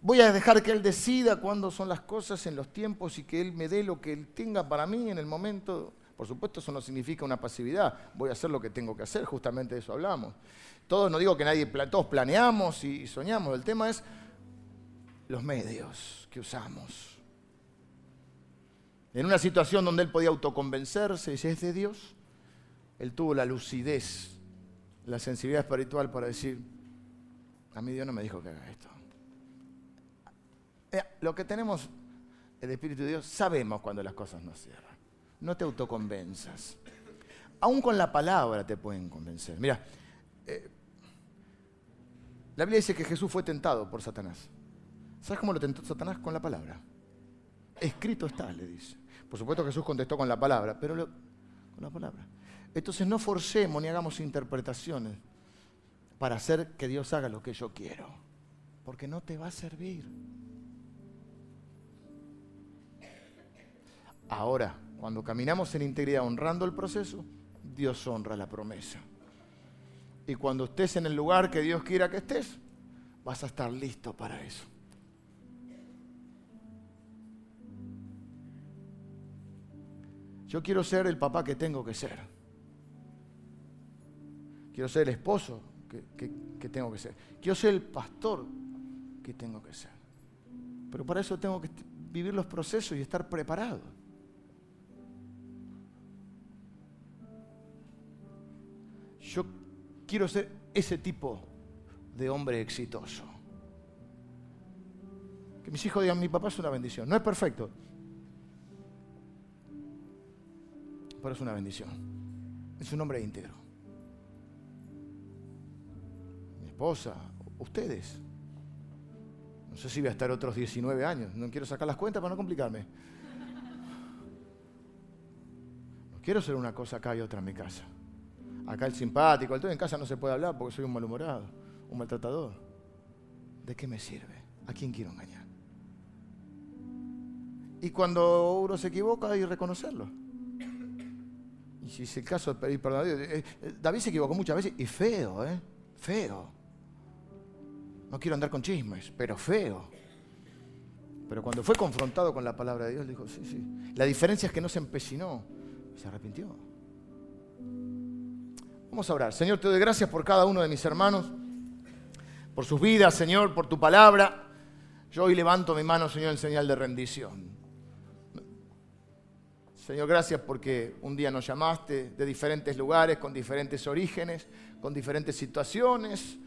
Speaker 1: ¿Voy a dejar que Él decida cuándo son las cosas en los tiempos y que Él me dé lo que Él tenga para mí en el momento? Por supuesto, eso no significa una pasividad. Voy a hacer lo que tengo que hacer, justamente de eso hablamos. Todos, no digo que nadie, todos planeamos y soñamos. El tema es los medios que usamos. En una situación donde él podía autoconvencerse, si es de Dios, él tuvo la lucidez, la sensibilidad espiritual para decir, a mí Dios no me dijo que haga esto. Eh, lo que tenemos, el Espíritu de Dios, sabemos cuando las cosas no cierran. No te autoconvenzas. aún con la palabra te pueden convencer. Mira, eh, la Biblia dice que Jesús fue tentado por Satanás. ¿Sabes cómo lo tentó Satanás? Con la palabra. Escrito está, le dice. Por supuesto Jesús contestó con la palabra, pero con la palabra. Entonces no forcemos ni hagamos interpretaciones para hacer que Dios haga lo que yo quiero, porque no te va a servir. Ahora, cuando caminamos en integridad honrando el proceso, Dios honra la promesa. Y cuando estés en el lugar que Dios quiera que estés, vas a estar listo para eso. Yo quiero ser el papá que tengo que ser. Quiero ser el esposo que, tengo que ser. Quiero ser el pastor que tengo que ser. Pero para eso tengo que vivir los procesos y estar preparado. Yo quiero ser ese tipo de hombre exitoso. Que mis hijos digan, mi papá es una bendición. No es perfecto, pero es una bendición. Es un hombre íntegro. Mi esposa, ustedes. No sé si voy a estar otros 19 años. No quiero sacar las cuentas para no complicarme. No quiero ser una cosa acá y otra en mi casa. Acá el simpático, todo en casa no se puede hablar porque soy un malhumorado, un maltratador. ¿De qué me sirve? ¿A quién quiero engañar? Y cuando uno se equivoca hay que reconocerlo. Y si es el caso de pedir perdón a Dios, eh, eh, David se equivocó muchas veces y feo, ¿eh? Feo. No quiero andar con chismes, pero feo. Pero cuando fue confrontado con la palabra de Dios, dijo, sí, sí. La diferencia es que no se empecinó, se arrepintió. Vamos a orar. Señor, te doy gracias por cada uno de mis hermanos, por sus vidas, Señor, por tu palabra. Yo hoy levanto mi mano, Señor, en señal de rendición. Señor, gracias porque un día nos llamaste de diferentes lugares, con diferentes orígenes, con diferentes situaciones,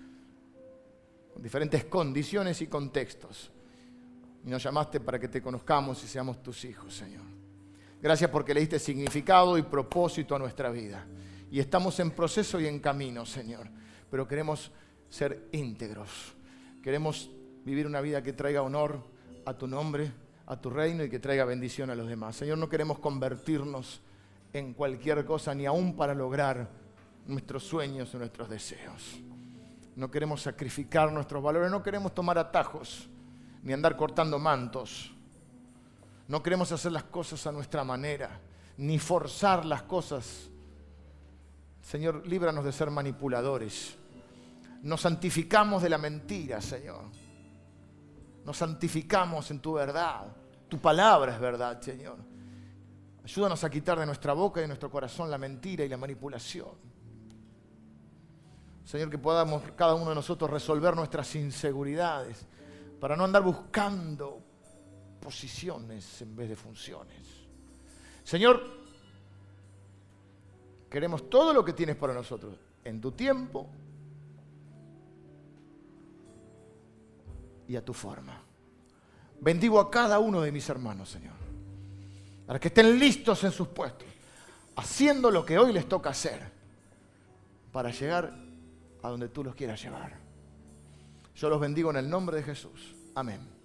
Speaker 1: con diferentes condiciones y contextos. Y nos llamaste para que te conozcamos y seamos tus hijos, Señor. Gracias porque le diste significado y propósito a nuestra vida. Y estamos en proceso y en camino, Señor. Pero queremos ser íntegros. Queremos vivir una vida que traiga honor a tu nombre a tu reino y que traiga bendición a los demás. Señor, no queremos convertirnos en cualquier cosa, ni aún para lograr nuestros sueños o nuestros deseos. No queremos sacrificar nuestros valores, no queremos tomar atajos, ni andar cortando mantos. No queremos hacer las cosas a nuestra manera, ni forzar las cosas. Señor, líbranos de ser manipuladores. Nos santificamos de la mentira, Señor. Nos santificamos en tu verdad. Tu palabra es verdad, Señor. Ayúdanos a quitar de nuestra boca y de nuestro corazón la mentira y la manipulación. Señor, que podamos cada uno de nosotros resolver nuestras inseguridades para no andar buscando posiciones en vez de funciones. Señor, queremos todo lo que tienes para nosotros en tu tiempo y a tu forma. Bendigo a cada uno de mis hermanos, Señor, para que estén listos en sus puestos, haciendo lo que hoy les toca hacer, para llegar a donde tú los quieras llevar. Yo los bendigo en el nombre de Jesús. Amén.